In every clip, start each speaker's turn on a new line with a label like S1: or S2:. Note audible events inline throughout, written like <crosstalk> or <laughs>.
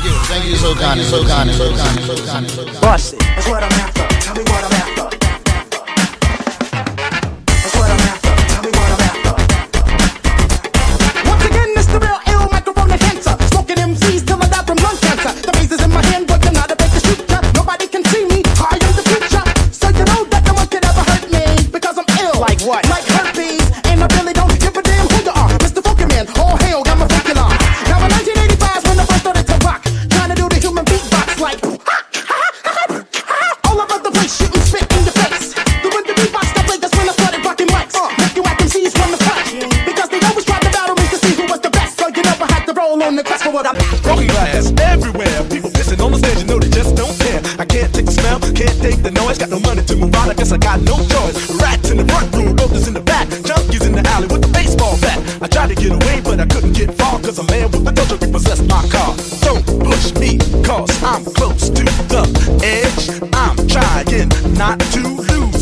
S1: Thank you. Thank you so kind. So kind. So kind. So kind. So
S2: Bust it. That's what I'm after. Tell me what I'm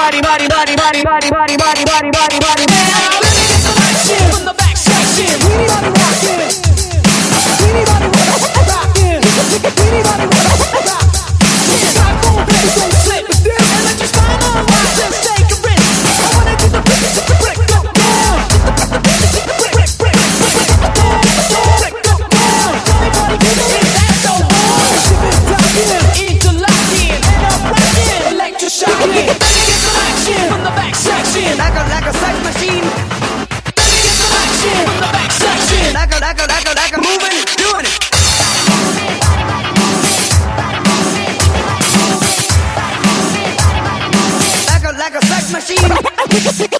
S3: Body body body
S4: baixinho.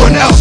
S5: Someone else.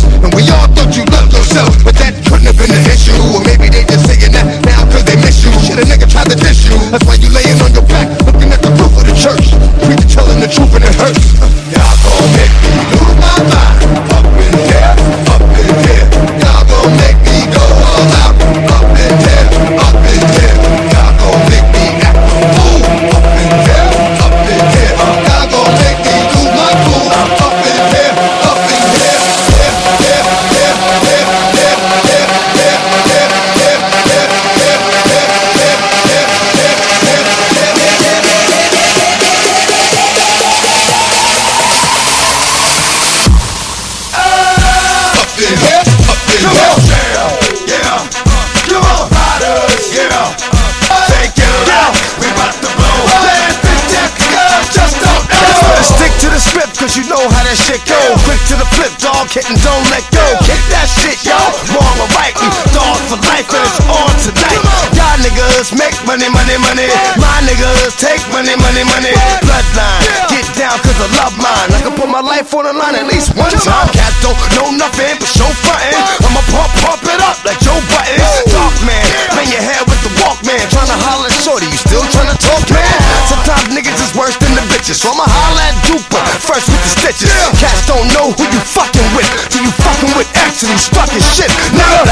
S5: Flip, dog, hit and don't let go. Kick that shit, yo. Wrong or right, we dog for life, and it's on tonight. Y'all niggas make money, money, money. My niggas take money, money, money. Bloodline, get down, cause I love mine. I can put my life on the line at least one time. Cats don't know nothing but show frontin'. I'ma pump, pump it up like Joe Budden. Dark man, bang your head with the Walkman. Tryna holler shorty, you still tryna talk, man? Sometimes niggas is worse than the bitches. So I'ma holler at Duper, first with the stitches. Cats don't know who you fucking with. Till you fucking with X and you stuck in shit. Nigga,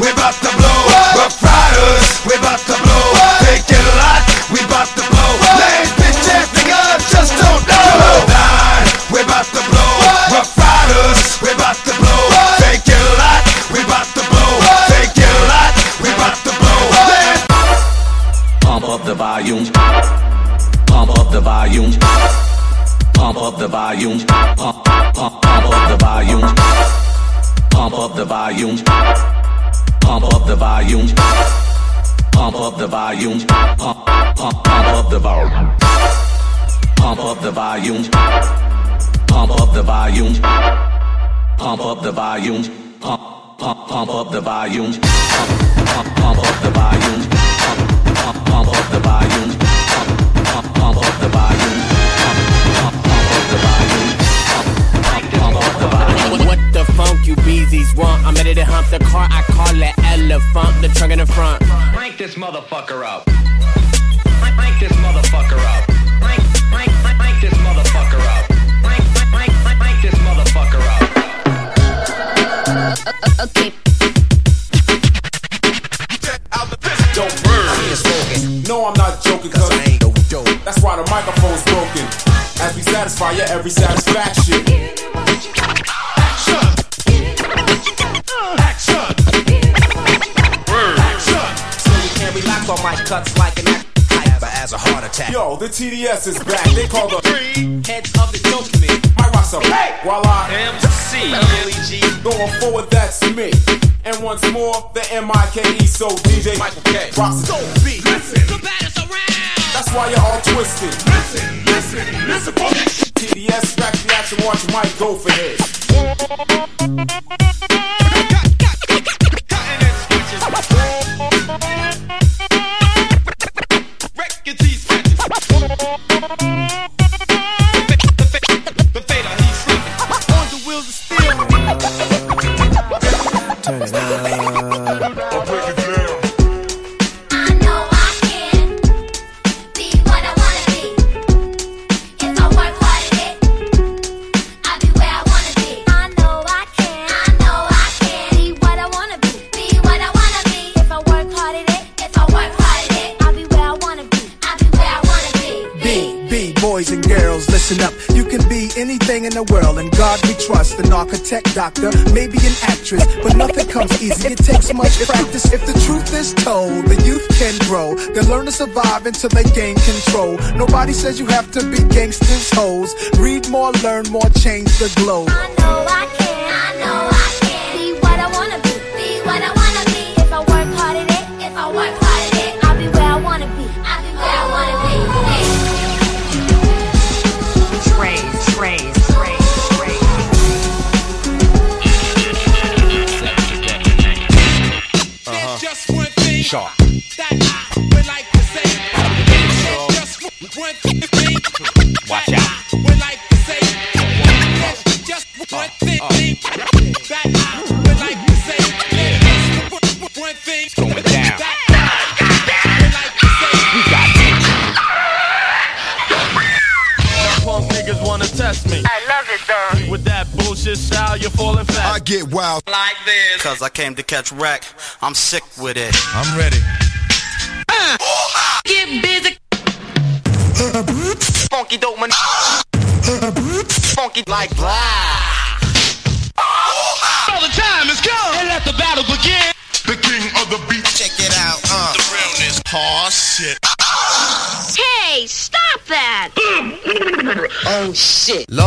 S5: we bout to blow. Ruff Ryders, we bout to blow. Take it a lot, we bout to blow. Lame bitch ass nigga, just don't know. We bout to blow. Ruff Ryders, we bout to blow. Take it a lot, we bout to blow. Take it a lot, we bout to blow. Lame
S6: Pump up the volume. Pump up the volume. Pump up the volume. Pump, pump, pump up the volume. Pump up the volume. Pump up the volume. Pump up the volume. Pump, pump, pump up the volume. Pump up the volume. Pump up the volume. Pump up the volume. Pump, pump, pump up the volume. Pump, pump, pump up the volume. Pump, pump, pump up the volume.
S7: Want? I'm ready to hump the car. I call it elephant. The trunk in the front.
S8: Crank this motherfucker up.
S9: Every satisfaction. Action! Action! Word. Action!
S7: So you can relax on my cuts like an act as a heart attack.
S9: Yo, the TDS is back. They call the
S7: Three heads of the document.
S9: My rocks up. While I
S7: MC Billy G.
S9: going forward, that's me. And once more, the M-I-K-E, so DJ Michael K. Rocks so beat. Listen. That's why you're all twisted. Listen, listen, listen. for me. TDS, scratch the action, watch Mike go for his.
S7: Turn it on.
S10: An architect, doctor, maybe an actress, but nothing comes easy. It takes much practice. If the truth is told, the youth can grow. They learn to survive until they gain control. Nobody says you have to be gangsters, hoes. Read more, learn more, change the globe.
S11: I know I I
S12: get wild.
S11: Like this.
S13: Cause I came to catch wreck. I'm sick with it.
S12: I'm ready.
S14: Get busy. Funky dope man. Funky like blah.
S5: So the time has come and let the battle begin. The king of the beat. Check it out. Uh. The realness. Aw, shit.
S15: Hey, stop that! <laughs>
S14: oh shit.
S16: Rap,